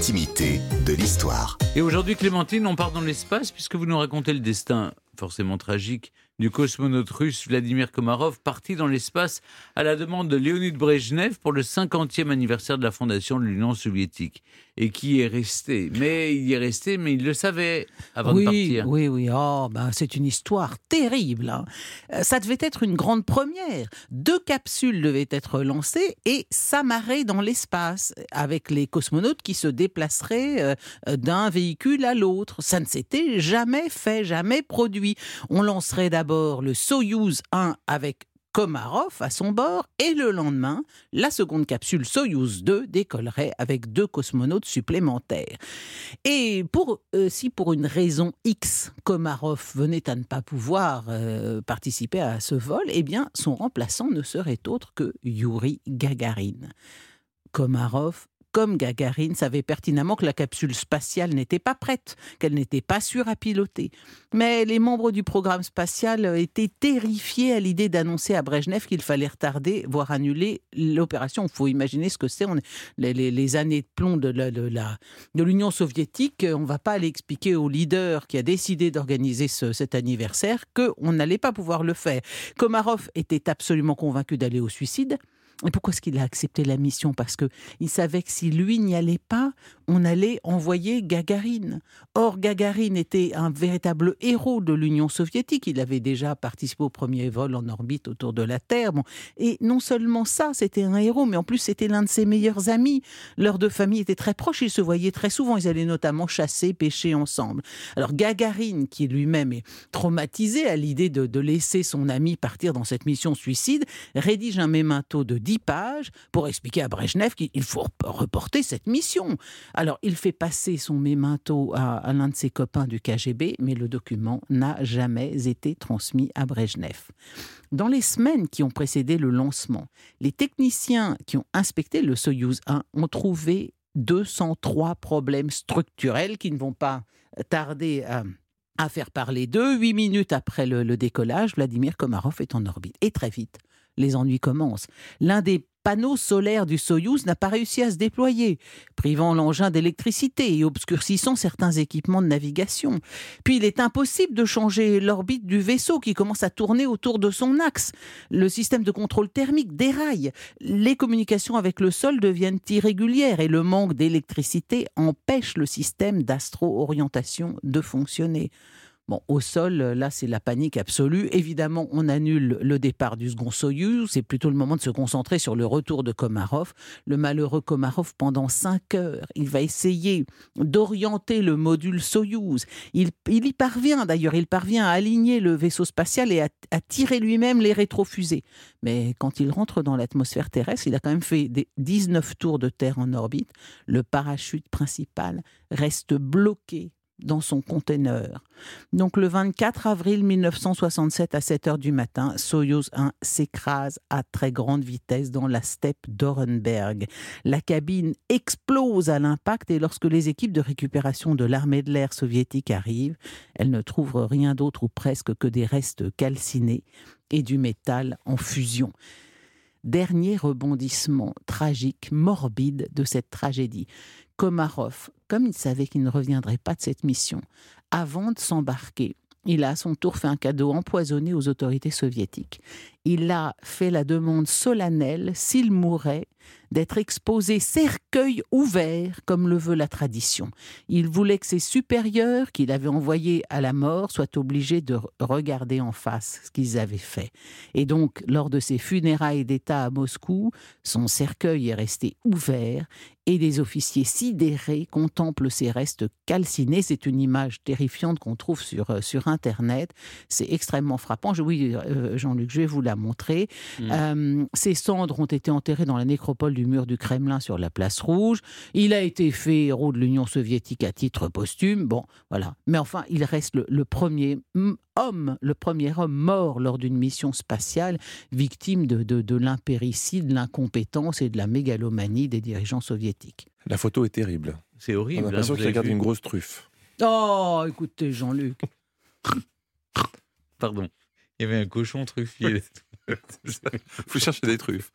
de l'histoire. Et aujourd'hui, Clémentine, on part dans l'espace puisque vous nous racontez le destin forcément tragique du cosmonaute russe Vladimir Komarov, parti dans l'espace à la demande de Leonid Brejnev pour le 50e anniversaire de la fondation de l'Union soviétique. Et qui est resté. Mais il y est resté, mais il le savait avant oui, de partir. Oui, oui, oh, ben, c'est une histoire terrible. hein. Euh, Ça devait être une grande première. Deux capsules devaient être lancées et s'amarrer dans l'espace avec les cosmonautes qui se déplaceraient euh, d'un véhicule à l'autre. Ça ne s'était jamais fait, jamais produit. On lancerait d'abord le Soyouz 1 avec Komarov à son bord et le lendemain, la seconde capsule Soyouz 2 décollerait avec deux cosmonautes supplémentaires. Et euh, si pour une raison X, Komarov venait à ne pas pouvoir euh, participer à ce vol, eh bien, son remplaçant ne serait autre que Yuri Gagarin. Komarov comme Gagarine savait pertinemment que la capsule spatiale n'était pas prête, qu'elle n'était pas sûre à piloter. Mais les membres du programme spatial étaient terrifiés à l'idée d'annoncer à Brejnev qu'il fallait retarder, voire annuler l'opération. Il faut imaginer ce que c'est. Les, années de plomb de l'Union soviétique, on ne va pas aller expliquer au leader qui a décidé d'organiser ce- cet anniversaire qu'on n'allait pas pouvoir le faire. Komarov était absolument convaincu d'aller au suicide. Et pourquoi est-ce qu'il a accepté la mission? Parce que il savait que si lui n'y allait pas, on allait envoyer Gagarine. Or, Gagarine était un véritable héros de l'Union soviétique. Il avait déjà participé au premier vol en orbite autour de la Terre. Bon. Et non seulement ça, c'était un héros, mais en plus, c'était l'un de ses meilleurs amis. Leurs deux familles étaient très proches. Ils se voyaient très souvent. Ils allaient notamment chasser, pêcher ensemble. Alors, Gagarine, qui lui-même est traumatisé à l'idée de, de laisser son ami partir dans cette mission suicide, rédige un mémento de 10 pages pour expliquer à Brejnev qu'il faut rep- reporter cette mission. Alors, il fait passer son mémento à, l'un de ses copains du KGB, mais le document n'a jamais été transmis à Brejnev. Dans les semaines qui ont précédé le lancement, les techniciens qui ont inspecté le Soyouz 1 ont trouvé 203 problèmes structurels qui ne vont pas tarder à à faire parler d'eux. Huit minutes après le, le décollage, Vladimir Komarov est en orbite. Et très vite, les ennuis commencent. L'un des panneaux solaires du Soyouz n'a pas réussi à se déployer, privant l'engin d'électricité et obscurcissant certains équipements de navigation. Puis il est impossible de changer l'orbite du vaisseau qui commence à tourner autour de son axe. Le système de contrôle thermique déraille. Les communications avec le sol deviennent irrégulières et le manque d'électricité empêche le système d'astro-orientation de fonctionner. Au sol, là, c'est la panique absolue. Évidemment, on annule le départ du second Soyouz. C'est plutôt le moment de se concentrer sur le retour de Komarov. Le malheureux Komarov, pendant cinq heures, il va essayer d'orienter le module Soyouz. Il, y parvient d'ailleurs, il parvient à aligner le vaisseau spatial et à, à tirer lui-même les rétrofusées. Mais quand il rentre dans l'atmosphère terrestre, il a quand même fait des 19 tours de Terre en orbite. Le parachute principal reste bloqué dans son conteneur. Donc le 24 avril 1967 à 7 heures du matin, Soyouz 1 s'écrase à très grande vitesse dans la steppe d'Orenberg. La cabine explose à l'impact et lorsque les équipes de récupération de l'armée de l'air soviétique arrivent, elles ne trouvent rien d'autre ou presque que des restes calcinés et du métal en fusion. Dernier rebondissement tragique, morbide de cette tragédie. Komarov, comme il savait qu'il ne reviendrait pas de cette mission, avant de s'embarquer, il a à son tour fait un cadeau empoisonné aux autorités soviétiques. Il a fait la demande solennelle, s'il mourait, d'être exposé cercueil ouvert, comme le veut la tradition. Il voulait que ses supérieurs, qu'il avait envoyés à la mort, soient obligés de regarder en face ce qu'ils avaient fait. Et donc, lors de ses funérailles d'État à Moscou, son cercueil est resté ouvert et des officiers sidérés contemplent ses restes calcinés. C'est une image terrifiante qu'on trouve sur, euh, sur Internet. C'est extrêmement frappant. Oui, euh, Jean-Luc, je vais vous la montrer. Mm. Euh, ses cendres ont été enterrées dans la nécropole du mur du Kremlin sur la place Rouge. Il a été fait héros de l'Union soviétique à titre posthume. Bon, voilà. Mais enfin, il reste le, le premier mm, homme, le premier homme mort lors d'une mission spatiale, victime de, de, de l'impéricide, de l'incompétence et de la mégalomanie des dirigeants soviétiques. La photo est terrible. C'est On horrible. a hein, l'impression vous qu'il regarde une grosse truffe. Oh, écoutez, Jean-Luc. Pardon. Il y avait un cochon truffier. Faut chercher des truffes.